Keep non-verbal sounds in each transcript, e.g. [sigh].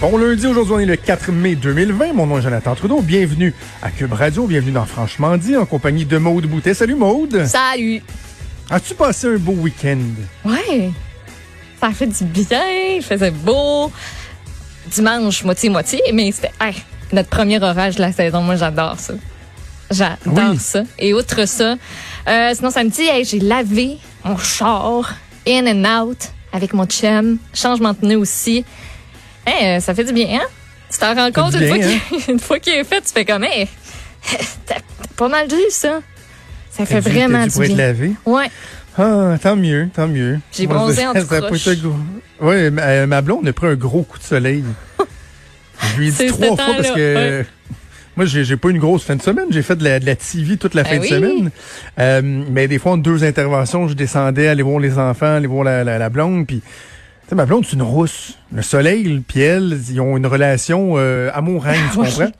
Bon lundi, aujourd'hui on est le 4 mai 2020. Mon nom est Jonathan Trudeau. Bienvenue à Cube Radio, bienvenue dans Franchement dit en compagnie de Maude Boutet. Salut Maude. Salut. As-tu passé un beau week-end? Ouais. Ça a fait du bien, il faisait beau. Dimanche, moitié-moitié, mais c'était hey, notre premier orage de la saison. Moi, j'adore ça. J'adore Oui. ça. Et outre ça, euh, sinon samedi, hey, j'ai lavé mon char in and out avec mon chum. Changement de pneu aussi. Hey, euh, ça fait du bien, hein? Tu t'en rends compte une, fois [laughs] une fois qu'il est fait, tu fais comme, hey, [laughs] t'as pas mal dû, ça. Ça fait dû- vraiment du bien. lavé? Ouais. Ah, tant mieux, tant mieux. J'ai bronzé en [laughs] tout. Ouais, ma, euh, ma blonde a pris un gros coup de soleil. Je lui ai dit trois fois parce que ouais. moi, j'ai pas une grosse fin de semaine. J'ai fait de la, de la TV toute la Ah fin de oui? semaine. Euh, mais des fois, en deux interventions, je descendais, aller voir les enfants, aller voir la, la, la blonde. Puis, sais, ma blonde, c'est une rousse. Le soleil, puis elle, ils ont une relation euh, amour-haine, tu Oui. comprends?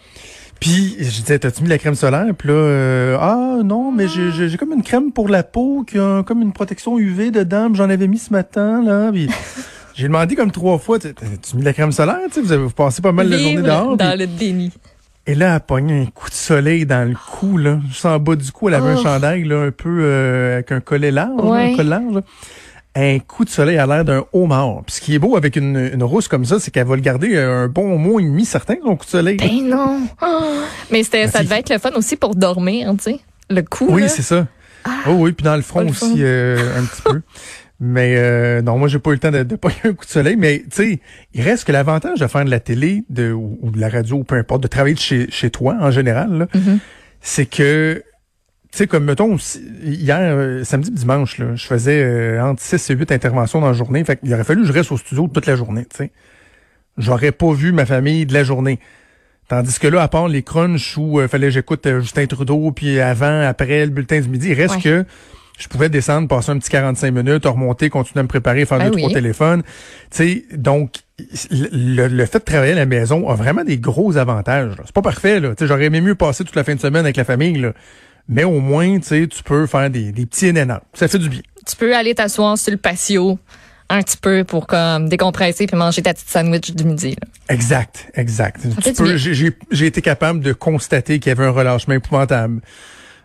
Puis je disais, t'as-tu mis la crème solaire? Puis là, euh, ah non, mais j'ai- j'ai comme une crème pour la peau qui a comme une protection UV dedans. J'en avais mis ce matin, là. Puis [laughs] j'ai demandé comme trois fois, t'as- t'as-tu mis la crème solaire? Tu sais, vous avez vous passez pas mal la journée dehors. dans le déni. et là, elle a pogné un coup de soleil dans le cou, là. Juste en bas du cou, elle avait un Oh. chandail, là, un peu euh, avec un collet large, là, Ouais. un col large. là. Un coup de soleil à l'air d'un homard. Puis ce qui est beau avec une, une rousse comme ça, c'est qu'elle va le garder un bon mois et demi certain, son coup de soleil. Ben non. Oh. [gasps] Mais c'était, Ben, ça devait être le fun aussi pour dormir, tu sais. Le coup. Oui, c'est ça. oh oui, puis dans le front pas le aussi, euh, un petit peu. Mais euh, non, moi j'ai pas eu le temps de, de pogner un coup de soleil, mais tu sais, il reste que l'avantage de faire de la télé de, ou, ou de la radio, ou peu importe, de travailler de chez, chez toi en général, là, Mhm. c'est que sais, comme mettons, hier, euh, samedi, dimanche, là, je faisais euh, entre 6 et 8 interventions dans la journée. Fait qu'il aurait fallu que je reste au studio toute la journée, tu sais. J'aurais pas vu ma famille de la journée. Tandis que là, à part les crunchs où il fallait que j'écoute euh, Justin Trudeau, puis avant, après, le bulletin du midi, il reste Ouais. que je pouvais descendre, passer un petit 45 minutes, remonter, continuer à me préparer, faire Ah deux, trois oui. téléphones. Tu sais, donc, le, le fait de travailler à la maison a vraiment des gros avantages. C'est pas parfait, là. Tu sais, j'aurais aimé mieux passer toute la fin de semaine avec la famille, là. Mais au moins, tu sais, tu peux faire des, des petits nénats. Ça fait du bien. Tu peux aller t'asseoir sur le patio un petit peu pour comme décompresser puis manger ta petite sandwich du midi. là. Exact, exact. J'ai, j'ai- j'ai été capable de constater qu'il y avait un relâchement épouvantable.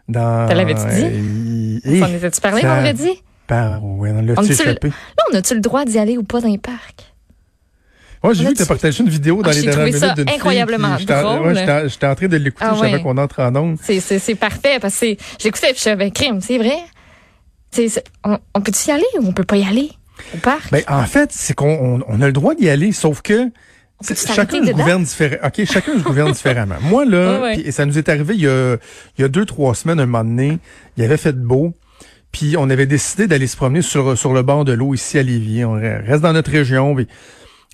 Dans, Te l'avais-tu dit? dit? On était-tu parlé vendredi? Par, ouais, on l'a échappé? Là, on a-tu le droit d'y aller ou pas dans les parcs? Moi, j'ai vu que tu as partagé une vidéo dans Ah, les dernières minutes d'une fille incroyablement en- drôle. ouais, J'étais en train de l'écouter, Ah je savais ouais. qu'on entre en ondes. C'est, c'est, c'est parfait parce que c'est- j'écoutais et je savais, crime, c'est vrai? C'est, c'est- on, on peut-tu y aller ou on peut pas y aller au parc? Ben, en fait, c'est qu'on on, on a le droit d'y aller, sauf que chacun se gouverne différemment. OK, chacun se gouverne différemment. Moi, là, [laughs] Ouais, ouais. puis ça nous est arrivé il y a, il y a deux, trois semaines, un moment donné, il avait fait beau, puis on avait décidé d'aller se promener sur, sur le bord de l'eau ici à Lévis. On reste dans notre région. Puis,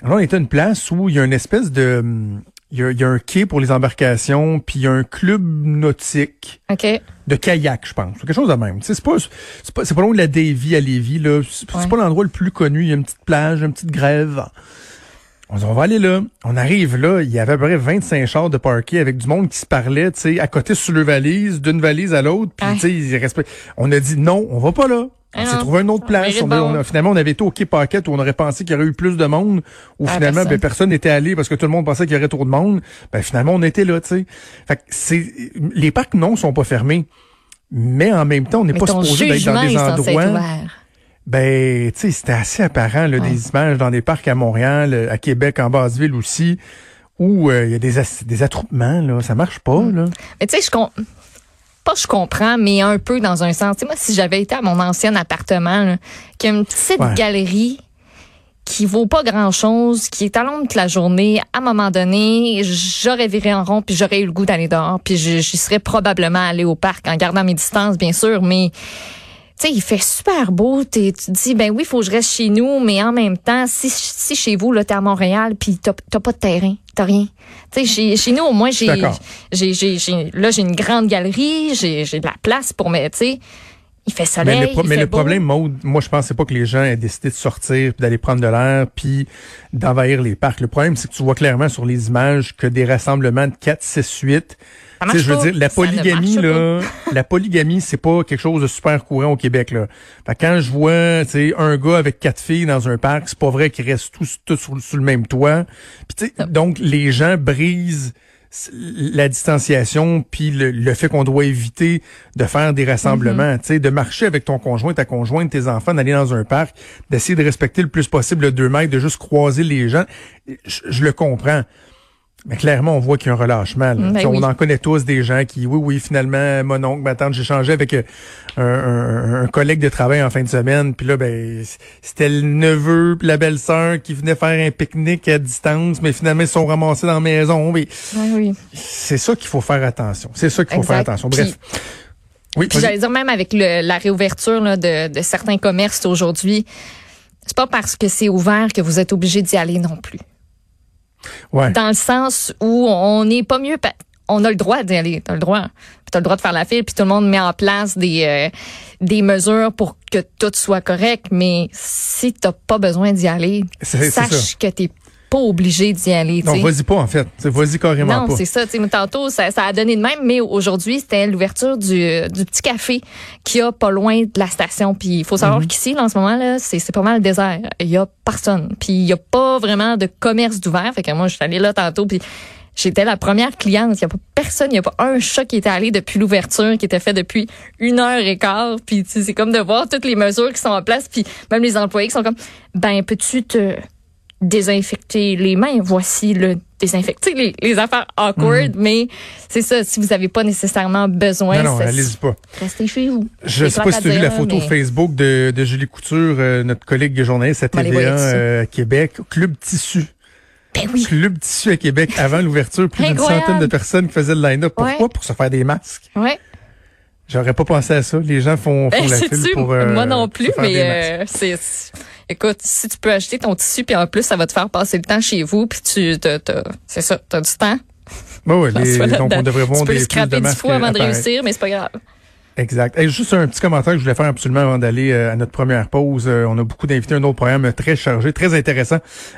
alors, on était à une place où il y a une espèce de... hum, Il y a, il y a un quai pour les embarcations, puis il y a un club nautique OK. de kayak, je pense. Quelque chose de même. C'est pas, c'est pas, c'est pas loin de la Davy à Lévis, là. C'est c'est Ouais. pas l'endroit le plus connu. Il y a une petite plage, une petite grève. On dit, on va aller là. On arrive là. Il y avait à peu près 25 chars de parquet avec du monde qui se parlait, tu sais, à côté sur le valise, d'une valise à l'autre. Puis, tu sais, ils respect- On a dit, non, on va pas là. On Ah s'est non. trouvé une autre On place. On a- bon. on a- finalement, on avait été au Quai Paquette où on aurait pensé qu'il y aurait eu plus de monde. Où Ah, finalement, personne. ben, personne n'était allé parce que tout le monde pensait qu'il y aurait trop de monde. Ben, finalement, on était là, tu sais. Fait que c'est, les parcs, non, sont pas fermés. Mais en même temps, on n'est pas supposé d'être dans des endroits. Ben, tu sais, c'était assez apparent, là, Ouais. des images dans des parcs à Montréal, euh, à Québec, en Basse-Ville aussi, où euh, il y a des, des attroupements, là. Ça marche pas, Mm. là. Mais tu sais, je com- pas je comprends, mais un peu dans un sens. Tu sais, moi, si j'avais été à mon ancien appartement, qui a une petite Ouais. galerie qui vaut pas grand chose, qui est à l'ombre toute la journée, à un moment donné, j'aurais viré en rond puis j'aurais eu le goût d'aller dehors puis j'y serais probablement allé au parc en gardant mes distances, bien sûr, mais tu sais, il fait super beau. Tu te dis, ben oui, il faut que je reste chez nous, mais en même temps, si, si chez vous, là, t'es à Montréal, puis t'as t'as pas de terrain, t'as rien. Tu sais, chez, chez nous, au moins, j'ai, j'ai, j'ai, j'ai- là, j'ai une grande galerie, j'ai, j'ai de la place pour mes, tu sais, Il fait soleil. Mais le, pro- il mais fait le beau. problème, Maude, moi, je pense c'est pas que les gens aient décidé de sortir, puis d'aller prendre de l'air, puis d'envahir les parcs. Le problème, c'est que tu vois clairement sur les images que des rassemblements de 4, 6, 8, Ça je veux pas. dire, la polygamie, là, [laughs] la polygamie, c'est pas quelque chose de super courant au Québec, là. Fait que quand je vois, tu sais, un gars avec quatre filles dans un parc, c'est pas vrai qu'ils restent tous, tous sous, sous le même toit. Puis tu sais, donc, les gens brisent la distanciation puis le, le fait qu'on doit éviter de faire des rassemblements, tu sais, de marcher avec ton conjoint, ta conjointe, tes enfants, d'aller dans un parc, d'essayer de respecter le plus possible le 2 mètres, de juste croiser les gens. Je, je le comprends. Mais clairement, on voit qu'il y a un relâchement. là. Ben sais, oui. On en connaît tous des gens qui, oui, oui, finalement, mon oncle, ma tante, j'ai changé avec euh, un, un- un collègue de travail en fin de semaine, puis là, ben, c'était le neveu puis la belle-sœur qui venait faire un pique-nique à distance, mais finalement, ils sont ramassés dans la maison. Mais Oui, oui. c'est ça qu'il faut faire attention. C'est ça qu'il faut Exact. faire attention. Bref. oui, Puis j'allais dire même avec le- la réouverture là, de, de certains commerces aujourd'hui, c'est pas parce que c'est ouvert que vous êtes obligé d'y aller non plus. Ouais. Dans le sens où on n'est pas mieux. On a le droit d'y aller, t'as le droit. Puis t'as le droit de faire la file, puis tout le monde met en place des euh, des mesures pour que tout soit correct. Mais si t'as pas besoin d'y aller, ça. sache que t'es pas obligé d'y aller. Non, vas-y pas, en fait. Vas-y carrément Non, pas. c'est ça. Tantôt, ça, ça a donné de même, mais aujourd'hui, c'était l'ouverture du, du petit café qui a pas loin de la station. Puis il faut Mhm. savoir qu'ici, là, en ce moment, là, c'est pas mal le désert. Il y a personne. Puis il y a pas vraiment de commerce d'ouvert. Fait que moi, je suis allée là tantôt, puis j'étais la première cliente. Il y a pas personne, il y a pas un chat qui était allé depuis l'ouverture, qui était fait depuis une heure et quart. Puis tu sais, c'est comme de voir toutes les mesures qui sont en place. Puis même les employés qui sont comme, ben, peux-tu te désinfecter les mains. Voici le désinfecter les, les affaires awkward, mais c'est ça. Si vous n'avez pas nécessairement besoin, Mhm. non, non, allez-y pas. restez chez vous. Je C'est sais pas si tu as vu la photo mais- Facebook de, de Julie Couture, euh, notre collègue journaliste à TVA euh, Québec, Club Tissu. Ben oui. Club Tissu à Québec avant l'ouverture, plus d'une centaine de personnes qui faisaient le line-up. Pourquoi? Ouais. Pour se faire des masques. Ouais. J'aurais pas pensé à ça. Les gens font, font Ben, la file pour euh, moi non plus, mais euh, c'est- écoute, si tu peux acheter ton tissu puis en plus ça va te faire passer le temps chez vous puis tu t'as- t'as- c'est ça, t'as du temps. Ouais, ouais, les- donc on devrait voir des le plus de scraper dix fois avant de réussir, mais c'est pas grave. Exact. Hey, juste un petit commentaire que je voulais faire absolument avant d'aller euh, à notre première pause. Euh, on a beaucoup d'invités, un autre programme très chargé, très intéressant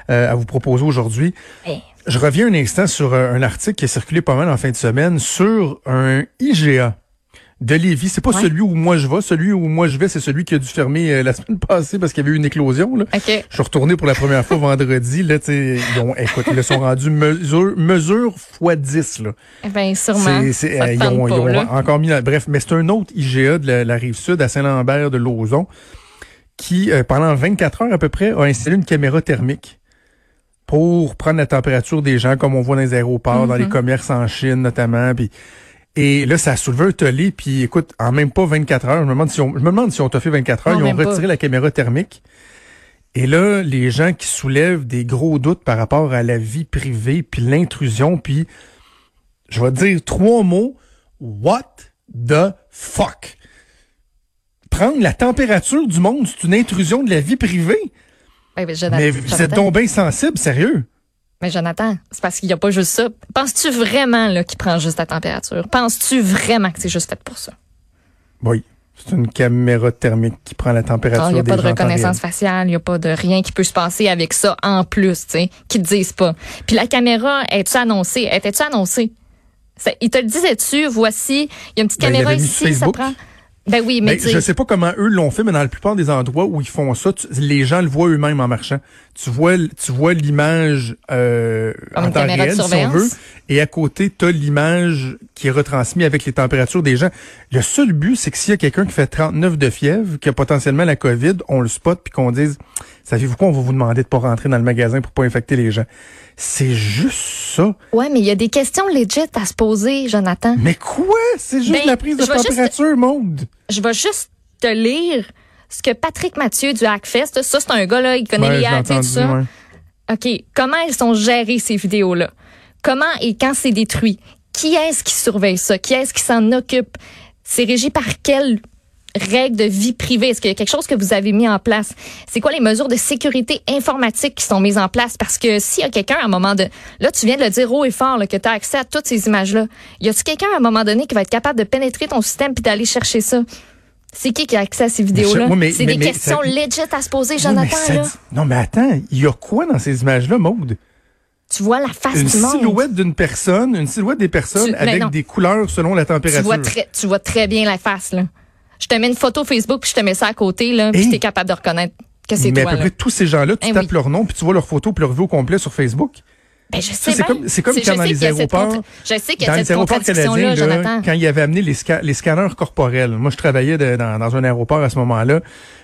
euh, à vous proposer aujourd'hui. Hey. Je reviens un instant sur un article qui a circulé pas mal en fin de semaine sur un IGA de Lévis. C'est pas Ouais. celui où moi je vais. Celui où moi je vais, c'est celui qui a dû fermer euh, la [laughs] semaine passée parce qu'il y avait eu une éclosion. Là. Je suis retourné pour la première fois vendredi. Là, tu sais, ils ont, écoute, ils le sont rendus mesure, mesure fois 10. Là. Eh Ben sûrement. C'est, euh, ils ont, ils pas, ont là. encore mis, bref, mais c'est un autre IGA de la, la rive sud à Saint-Lambert de Lauzon qui, euh, pendant 24 heures à peu près, a installé une caméra thermique pour prendre la température des gens, comme on voit dans les aéroports, dans les Mhm. commerces en Chine notamment. Puis, et là, ça a soulevé un tollé. Puis, écoute, en même pas 24 heures, je me demande si on, je me demande si on t'a fait 24 heures, Non, ils ont pas. retiré la caméra thermique. Et là, les gens qui soulèvent des gros doutes par rapport à la vie privée, puis l'intrusion, puis je vais te dire trois mots. What the fuck? Prendre la température du monde, c'est une intrusion de la vie privée. Jonathan- Mais vous êtes donc bien sensible, sérieux. Mais Jonathan, c'est parce qu'il n'y a pas juste ça. Penses-tu vraiment là, qu'il prend juste la température? Penses-tu vraiment que c'est juste fait pour ça? Oui. C'est une caméra thermique qui prend la température Il n'y a pas de reconnaissance faciale, il n'y a pas de rien qui peut se passer avec ça en plus, tu sais, qui te disent pas. Puis la caméra, es-tu annoncée? Était-tu annoncée? Ça- Il te le disait-tu? Voici, il y a une petite Ben, caméra ici, ça prend. Ben oui, mais Mais sais, je sais pas comment eux l'ont fait, mais dans la plupart des endroits où ils font ça, tu- les gens le voient eux-mêmes en marchant. Tu vois, tu vois l'image euh, en temps réel, si on veut, et à côté, tu as l'image qui est retransmise avec les températures des gens. Le seul but, c'est que s'il y a quelqu'un qui fait 39 de fièvre, qui a potentiellement la COVID, on le spot, puis qu'on dise, savez-vous quoi, on va vous demander de pas rentrer dans le magasin pour pas infecter les gens. C'est juste ça. ouais, mais il y a des questions legit à se poser, Jonathan. Mais quoi? C'est juste Ben, la prise de juste- température, monde. Je vais juste te lire ce que Patrick Mathieu du Hackfest, ça c'est un gars là, il connaît Ouais, les hacks et tout ça. ouais. OK, comment elles sont gérées ces vidéos-là? Comment et quand c'est détruit? Qui est-ce qui surveille ça? Qui est-ce qui s'en occupe? C'est régi par quelles règles de vie privée? Est-ce qu'il y a quelque chose que vous avez mis en place? C'est quoi les mesures de sécurité informatique qui sont mises en place? Parce que s'il y a quelqu'un à un moment de... Là, tu viens de le dire haut et fort là, que tu as accès à toutes ces images-là. Y a-tu quelqu'un à un moment donné qui va être capable de pénétrer ton système puis d'aller chercher ça? C'est qui qui a accès à ces vidéos-là? Mais- c'est mais- des mais questions ça- legit à se poser, Jonathan. mais ça là. dit- non, mais attends, il y a quoi dans ces images-là, Maude? Tu vois la face Une du monde. silhouette d'une personne, une silhouette des personnes Tu- mais avec non. des couleurs selon la tu température. vois très, tu vois très bien la face, là. Je te mets une photo Facebook puis je te mets ça à côté, là, puis Hey. t'es capable de reconnaître que c'est mais toi, à peu là. près tous ces gens-là, tu Eh tapes oui. leur nom, puis tu vois leur photo, puis leur vue au complet sur Facebook? Ben, je sais c'est comme- c'est comme je quand dans sais les qu'il y a cette aéroports- contra- Je sais qu'il y Dans a les aéroports canadiens, là, Jonathan. quand il avait amené les, sca- les scanners corporels, moi je travaillais de- dans, dans un aéroport à ce moment-là,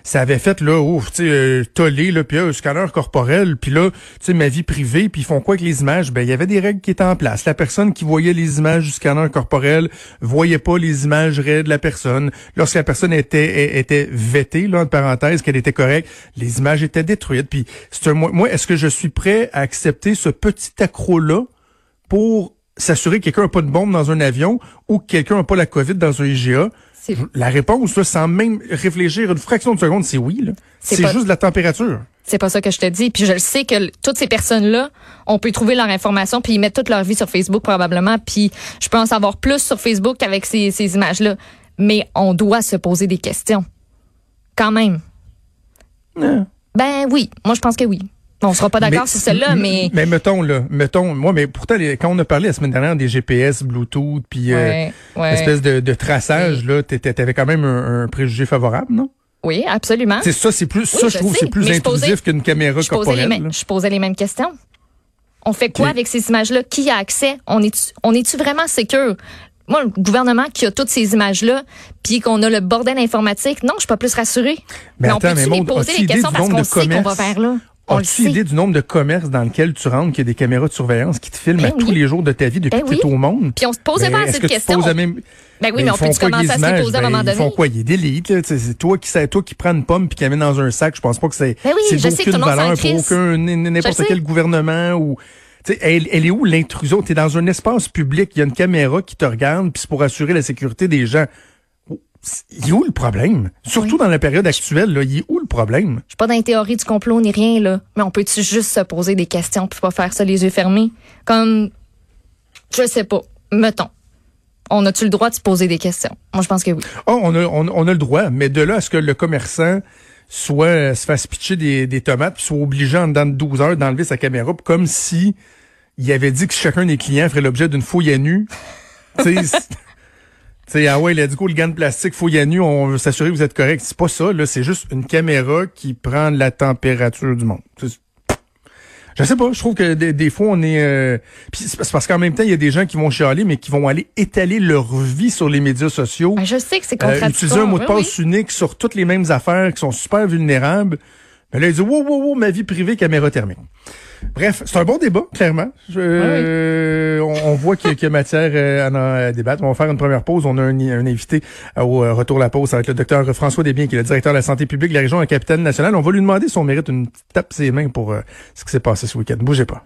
ça avait fait là, ouf, tu sais, euh, tollé là, puis un scanner corporel, puis là, tu sais, ma vie privée, puis ils font quoi avec les images? Ben il y avait des règles qui étaient en place. La personne qui voyait les images du scanner corporel voyait pas les images réelles de la personne. Lorsque la personne était était vêtée là entre parenthèses qu'elle était correcte, les images étaient détruites. Puis c'est moi, moi, est-ce que je suis prêt à accepter ce petit accro là pour s'assurer que quelqu'un n'a pas de bombe dans un avion ou que quelqu'un n'a pas la COVID dans un IGA? La réponse, là, sans même réfléchir une fraction de seconde, c'est oui. là. C'est pas- juste la température. C'est pas ça que je te dis. Puis je le sais que toutes ces personnes-là, on peut trouver leur information puis ils mettent toute leur vie sur Facebook probablement. Puis je peux en savoir plus sur Facebook qu'avec ces, ces images-là. Mais on doit se poser des questions. Quand même. Ben oui, moi je pense que oui. On sera pas d'accord Mais- sur celle-là, mais... Mais mettons, là, mettons, moi, mais pourtant, les- quand on a parlé la semaine dernière des GPS, Bluetooth, puis euh, Ouais, espèce de, de traçage, là, t'étais- t'avais quand même un, un préjugé favorable, non? Oui, absolument. C'est ça, c'est plus, ça, Oui, je je trouve, c'est plus mais intrusif posais- qu'une caméra je posais, les corporelle. mêmes, là. je posais les mêmes questions. On fait quoi avec ces images-là? Qui a accès? On est-tu on est-tu vraiment sécure? Moi, le gouvernement qui a toutes ces images-là, puis qu'on a le bordel informatique, non, je suis pas plus rassurée. Mais Mais, on attends, peut-tu mais les Maud, poser les questions parce qu'on sait qu'on va faire là? On As-tu idée du nombre de commerces dans lequel tu rentres, qu'il y a des caméras de surveillance qui te filment Ben à tous les jours de ta vie depuis Ben que tu es au monde? Puis on se posait Mais pas assez que de tu la même- Ben oui, mais ils on avec commencer à se poser à un Ben, moment Ils donné? font quoi? Ils délitent. Tu C'est toi qui toi qui prends une pomme puis qui amène dans un sac. Je pense pas que c'est, Ben oui, d'aucune valeur pour aucun, n'importe quel gouvernement ou, tu sais, elle, elle est où l'intrusion? T'es dans un espace public, il y a une caméra qui te regarde puis c'est pour assurer la sécurité des gens. Il est où le problème? Surtout Oui. dans la période actuelle, là, il est où le problème? Je suis pas dans les théories du complot ni rien, là. Mais on peut-tu juste se poser des questions puis pas faire ça les yeux fermés? Comme, je sais pas. Mettons. On a-tu le droit de se poser des questions? Moi, je pense que oui. Oh, on a, on, on a le droit, mais de là à ce que le commerçant soit euh, se fasse pitcher des, des tomates puis soit obligé en dedans de 12 heures d'enlever sa caméra comme si il avait dit que chacun des clients ferait l'objet d'une fouille à nu. [laughs] tu sais, ah ouais, il a dit quoi, le gant de plastique fouille à nu, on veut s'assurer que vous êtes correct. C'est pas ça, là, c'est juste une caméra qui prend la température du monde. C'est- Je sais pas, je trouve que des, des fois on est euh, c'est parce qu'en même temps, il y a des gens qui vont chialer mais qui vont aller étaler leur vie sur les médias sociaux. Ben, je sais que c'est Euh, contradictoire. utiliser un mot de Oui, passe unique sur toutes les mêmes affaires qui sont super vulnérables. Mais là, il dit, wow, wow, wow, ma vie privée, caméra thermique. Bref, c'est un bon débat, clairement. Je- euh, on, on voit qu'il y, a- qu'il y a matière euh, à, à débattre. On va faire une première pause. On a un, un invité euh, au retour de la pause. Être le docteur François Desbiens, qui est le directeur de la santé publique de la région, un capitaine national. On va lui demander si on mérite une petite tape ses mains pour ce qui s'est passé ce week-end. Bougez pas.